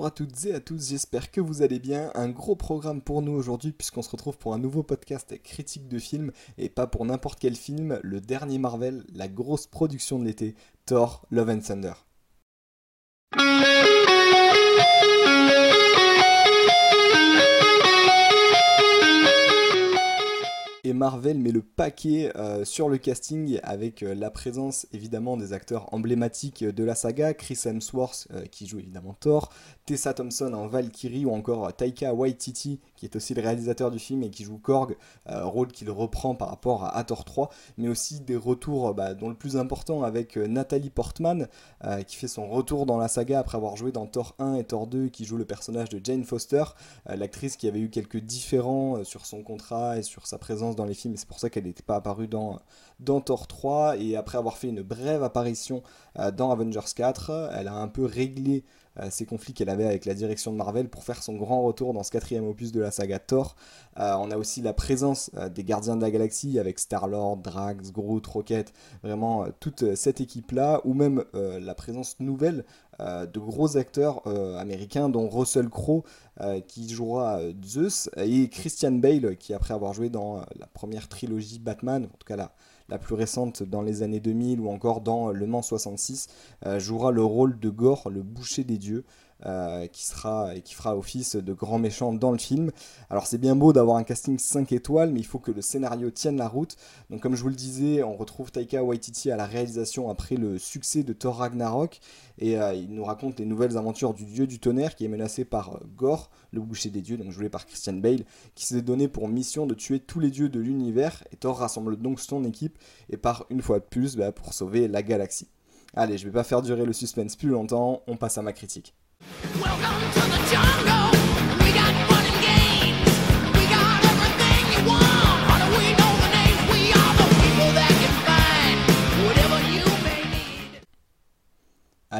Bonjour à toutes et à tous, j'espère que vous allez bien. Un gros programme pour nous aujourd'hui puisqu'on se retrouve pour un nouveau podcast critique de film et pas pour n'importe quel film, le dernier Marvel, la grosse production de l'été, Thor Love and Thunder. Et Marvel met le paquet euh, sur le casting avec euh, la présence évidemment des acteurs emblématiques de la saga, Chris Hemsworth euh, qui joue évidemment Thor, Tessa Thompson en Valkyrie ou encore Taika Waititi qui est aussi le réalisateur du film et qui joue Korg, rôle qu'il reprend par rapport à, Thor 3, mais aussi des retours bah, dont le plus important avec Nathalie Portman qui fait son retour dans la saga après avoir joué dans Thor 1 et Thor 2 qui joue le personnage de Jane Foster, l'actrice qui avait eu quelques différends sur son contrat et sur sa présence les films, et c'est pour ça qu'elle n'était pas apparue dans, dans Thor 3, et après avoir fait une brève apparition euh, dans Avengers 4, elle a un peu réglé euh, ces conflits qu'elle avait avec la direction de Marvel pour faire son grand retour dans ce quatrième opus de la saga Thor. Euh, on a aussi la présence des Gardiens de la Galaxie avec Star-Lord, Drax, Groot, Rocket, vraiment toute cette équipe-là, ou même la présence nouvelle de gros acteurs américains dont Russell Crowe qui jouera Zeus et Christian Bale qui après avoir joué dans la première trilogie Batman, en tout cas la, plus récente dans les années 2000 ou encore dans Le Mans 66, euh, jouera le rôle de Gore, le boucher des dieux. Euh, qui fera office de grand méchant dans le film. Alors c'est bien beau d'avoir un casting 5 étoiles, mais il faut que le scénario tienne la route. Donc comme je vous le disais, on retrouve Taika Waititi à la réalisation après le succès de Thor Ragnarok, et euh, il nous raconte les nouvelles aventures du dieu du tonnerre qui est menacé par euh, Gore, le boucher des dieux, donc joué par Christian Bale, qui s'est donné pour mission de tuer tous les dieux de l'univers, et Thor rassemble donc son équipe et part une fois de plus bah, pour sauver la galaxie. Allez, je vais pas faire durer le suspense plus longtemps, on passe à ma critique. Welcome to the jungle.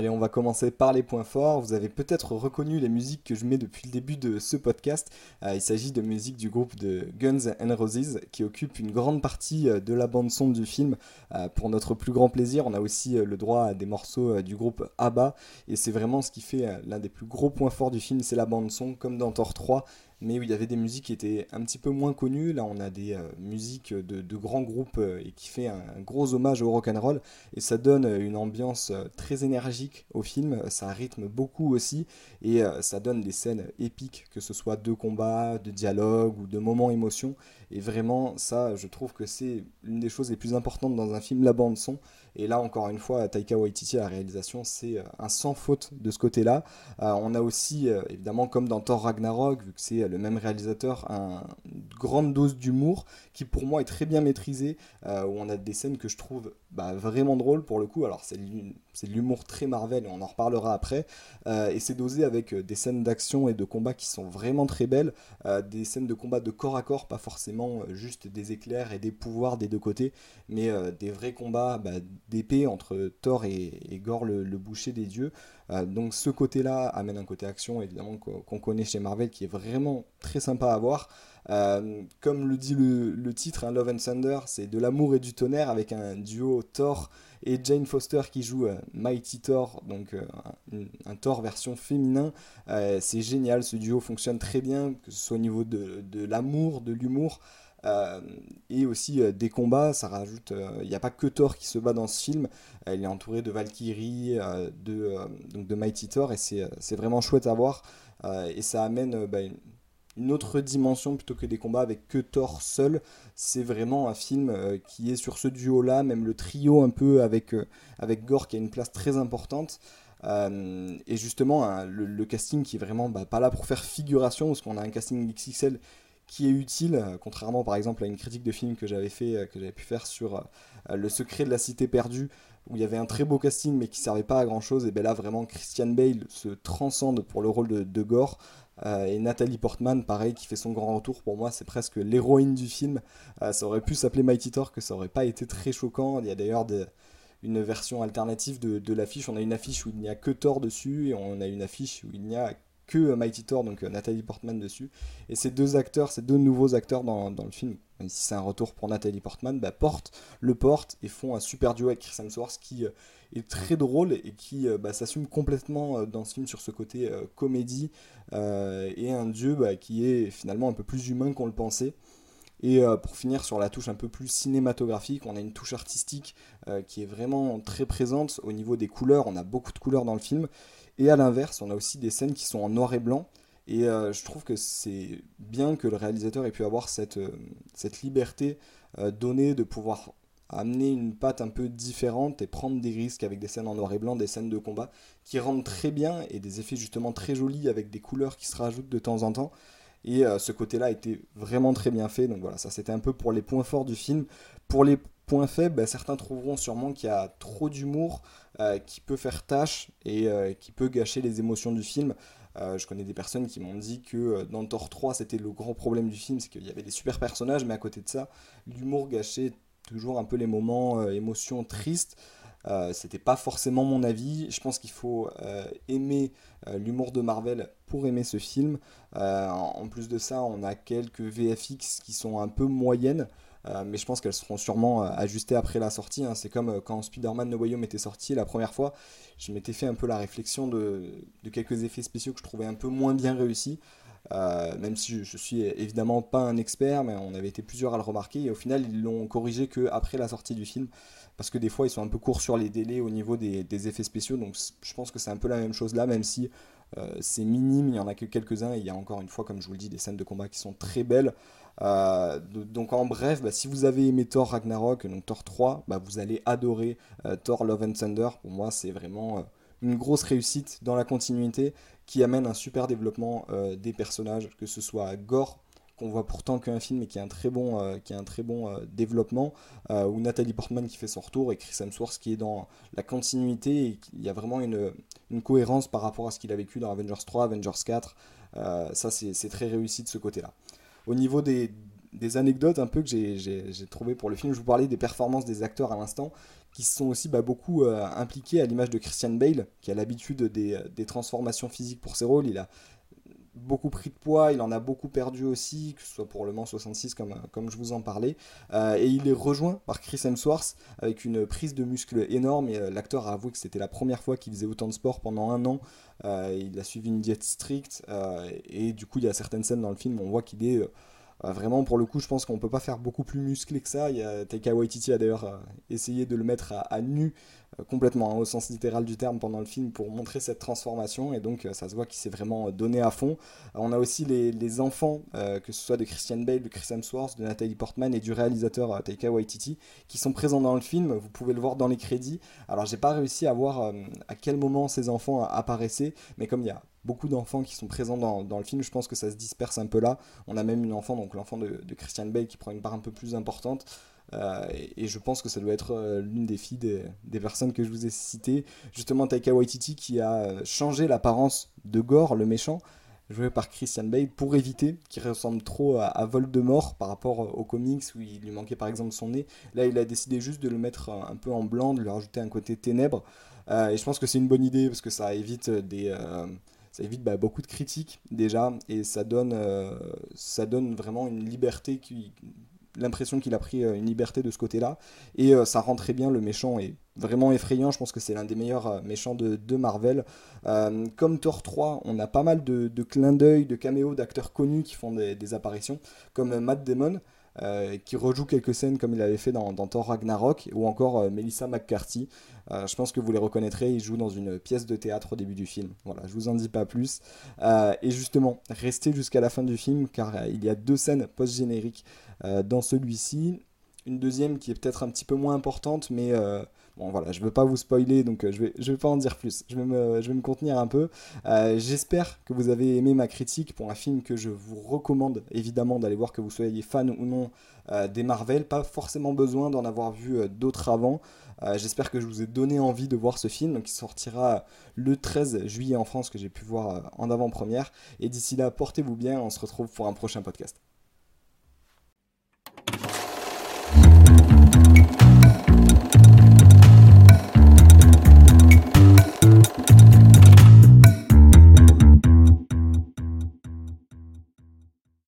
Allez, on va commencer par les points forts. Vous avez peut-être reconnu les musiques que je mets depuis le début de ce podcast. Euh, il s'agit de musique du groupe de Guns N' Roses qui occupe une grande partie euh, de la bande son du film. Euh, pour notre plus grand plaisir, on a aussi le droit à des morceaux du groupe ABBA et c'est vraiment ce qui fait l'un des plus gros points forts du film, c'est la bande son, comme dans Thor 3 mais où il y avait des musiques qui étaient un petit peu moins connues. Là, on a des euh, musiques de, grands groupes euh, et qui fait un, gros hommage au rock and roll et ça donne euh, une ambiance très énergique au film. Ça rythme beaucoup aussi et ça donne des scènes épiques, que ce soit de combats, de dialogues ou de moments émotion. Et vraiment, ça, je trouve que c'est l'une des choses les plus importantes dans un film, la bande son. Et là, encore une fois, Taika Waititi à la réalisation, c'est un sans faute de ce côté-là. On a aussi, évidemment, comme dans Thor Ragnarok, vu que c'est le même réalisateur, un, une grande dose d'humour qui pour moi est très bien maîtrisée, où on a des scènes que je trouve bah, vraiment drôles pour le coup. Alors c'est de l'humour très Marvel et on en reparlera après. et c'est dosé avec des scènes d'action et de combat qui sont vraiment très belles. des scènes de combat de corps à corps, pas forcément juste des éclairs et des pouvoirs des deux côtés, mais des vrais combats bah, d'épée entre Thor et, Gore, le, boucher des dieux. Euh, donc ce côté-là amène un côté action, évidemment, qu'on connaît chez Marvel, qui est vraiment très sympa à voir. Euh, comme le dit le, titre, hein, Love and Thunder, c'est de l'amour et du tonnerre avec un duo Thor et Jane Foster qui joue euh, Mighty Thor, donc un, Thor version féminin. c'est génial, ce duo fonctionne très bien, que ce soit au niveau de, l'amour, de l'humour. Euh, et aussi euh, des combats, ça rajoute. Il euh, n'y a pas que Thor qui se bat dans ce film. il est entouré de Valkyrie, de, donc de Mighty Thor, et c'est vraiment chouette à voir. et ça amène bah, une autre dimension plutôt que des combats avec que Thor seul. C'est vraiment un film qui est sur ce duo-là, même le trio un peu avec, avec Gore qui a une place très importante. et justement, le, casting qui est vraiment bah, pas là pour faire figuration, parce qu'on a un casting XXL qui est utile, euh, contrairement par exemple à une critique de film que j'avais fait, euh, que j'avais pu faire sur euh, Le secret de la cité perdue, où il y avait un très beau casting mais qui servait pas à grand chose. Et bien là vraiment Christian Bale se transcende pour le rôle de, Gore. Et Nathalie Portman, pareil, qui fait son grand retour. Pour moi, c'est presque l'héroïne du film. ça aurait pu s'appeler Mighty Thor, que ça aurait pas été très choquant. Il y a d'ailleurs une version alternative de, de l'affiche. On a une affiche où il n'y a que Thor dessus, et on a une affiche où il n'y a que Mighty Thor, donc Nathalie Portman dessus. Et ces deux acteurs, ces deux nouveaux acteurs dans, le film, même si c'est un retour pour Nathalie Portman, bah, portent, le portent et font un super duo avec Chris Hemsworth qui est très drôle et qui bah, s'assume complètement dans ce film sur ce côté comédie et un dieu bah, qui est finalement un peu plus humain qu'on le pensait. Et euh, pour finir sur la touche un peu plus cinématographique, on a une touche artistique euh, qui est vraiment très présente au niveau des couleurs. On a beaucoup de couleurs dans le film. Et à l'inverse, on a aussi des scènes qui sont en noir et blanc. Et euh, je trouve que c'est bien que le réalisateur ait pu avoir cette, liberté donnée de pouvoir amener une patte un peu différente et prendre des risques avec des scènes en noir et blanc, des scènes de combat qui rendent très bien et des effets justement très jolis avec des couleurs qui se rajoutent de temps en temps. Et euh, ce côté-là était vraiment très bien fait. Donc voilà, ça c'était un peu pour les points forts du film. Pour les points faibles, bah, certains trouveront sûrement qu'il y a trop d'humour euh, qui peut faire tâche et euh, qui peut gâcher les émotions du film. je connais des personnes qui m'ont dit que dans Thor 3, c'était le grand problème du film, c'est qu'il y avait des super personnages, mais à côté de ça, l'humour gâchait toujours un peu les moments émotions tristes. Euh, c'était pas forcément mon avis. Je pense qu'il faut euh, aimer euh, l'humour de Marvel pour aimer ce film. en plus de ça, on a quelques VFX qui sont un peu moyennes. mais je pense qu'elles seront sûrement ajustées après la sortie. Hein. C'est comme quand Spider-Man No Way Home était sorti la première fois, je m'étais fait un peu la réflexion de, de, quelques effets spéciaux que je trouvais un peu moins bien réussis. Même si je, suis évidemment pas un expert, mais on avait été plusieurs à le remarquer, et au final ils l'ont corrigé que après la sortie du film parce que des fois ils sont un peu courts sur les délais au niveau des, effets spéciaux, donc je pense que c'est un peu la même chose là, même si euh, c'est minime, il y en a que quelques-uns, et il y a encore une fois, comme je vous le dis, des scènes de combat qui sont très belles. Euh, donc en bref, bah, si vous avez aimé Thor Ragnarok, donc Thor 3, bah, vous allez adorer euh, Thor Love and Thunder. Pour moi, c'est vraiment une grosse réussite dans la continuité qui amène un super développement des personnages, que ce soit Gore, qu'on voit pourtant qu'un film et qui a un très bon, euh, qui a un très bon euh, développement, euh, ou Nathalie Portman qui fait son retour et Chris Hemsworth qui est dans la continuité et il y a vraiment une, une cohérence par rapport à ce qu'il a vécu dans Avengers 3, Avengers 4. ça, c'est très réussi de ce côté-là. Au niveau des, des anecdotes un peu que j'ai trouvé pour le film, je vous parlais des performances des acteurs à l'instant, qui se sont aussi bah, beaucoup impliqués à l'image de Christian Bale, qui a l'habitude des, des, transformations physiques pour ses rôles. Il a beaucoup pris de poids, il en a beaucoup perdu aussi, que ce soit pour le Mans 66 comme, comme je vous en parlais. Euh, et il est rejoint par Chris Hemsworth avec une prise de muscle énorme. Euh, l'acteur a avoué que c'était la première fois qu'il faisait autant de sport pendant un an. Euh, il a suivi une diète stricte. et du coup, il y a certaines scènes dans le film où on voit qu'il est vraiment, pour le coup, je pense qu'on peut pas faire beaucoup plus musclé que ça. Il y a, Taika Waititi a d'ailleurs essayé de le mettre à nu euh, complètement, hein, au sens littéral du terme, pendant le film pour montrer cette transformation. Et donc, euh, ça se voit qu'il s'est vraiment euh, donné à fond. on a aussi les, enfants, que ce soit de Christian Bale, de Chris Hemsworth, de Natalie Portman et du réalisateur Taika Waititi, qui sont présents dans le film. Vous pouvez le voir dans les crédits. Alors, j'ai pas réussi à voir à quel moment ces enfants apparaissaient, mais comme il y a beaucoup d'enfants qui sont présents dans, le film. Je pense que ça se disperse un peu là. On a même une enfant, donc l'enfant de, Christian Bale, qui prend une part un peu plus importante. Euh, et, je pense que ça doit être euh, l'une des filles des, personnes que je vous ai citées. Justement, Taika Waititi qui a euh, changé l'apparence de Gore, le méchant, joué par Christian Bale, pour éviter qu'il ressemble trop à, Voldemort par rapport aux comics où il lui manquait par exemple son nez. Là, il a décidé juste de le mettre un, peu en blanc, de lui rajouter un côté ténèbre. et je pense que c'est une bonne idée parce que ça évite ça évite bah, beaucoup de critiques déjà et ça donne, ça donne vraiment une liberté qui, l'impression qu'il a pris euh, une liberté de ce côté-là. Et euh, ça rend très bien, le méchant est vraiment effrayant, je pense que c'est l'un des meilleurs euh, méchants de, Marvel. comme Thor 3, on a pas mal de, clins d'œil, de caméos d'acteurs connus qui font des, apparitions, comme Matt Damon. Qui rejoue quelques scènes comme il avait fait dans, Thor Ragnarok, ou encore Melissa McCarthy. je pense que vous les reconnaîtrez, il joue dans une pièce de théâtre au début du film. Voilà, je vous en dis pas plus. et justement, restez jusqu'à la fin du film, car il y a deux scènes post-génériques euh, dans celui-ci. Une deuxième qui est peut-être un petit peu moins importante, mais euh, bon voilà, je ne veux pas vous spoiler, donc euh, je ne vais, vais pas en dire plus. Je vais me, je vais me contenir un peu. J'espère que vous avez aimé ma critique pour un film que je vous recommande évidemment d'aller voir, que vous soyez fan ou non des Marvel. Pas forcément besoin d'en avoir vu d'autres avant. J'espère que je vous ai donné envie de voir ce film, donc il sortira le 13 juillet en France, que j'ai pu voir en avant-première. Et d'ici là, portez-vous bien, on se retrouve pour un prochain podcast.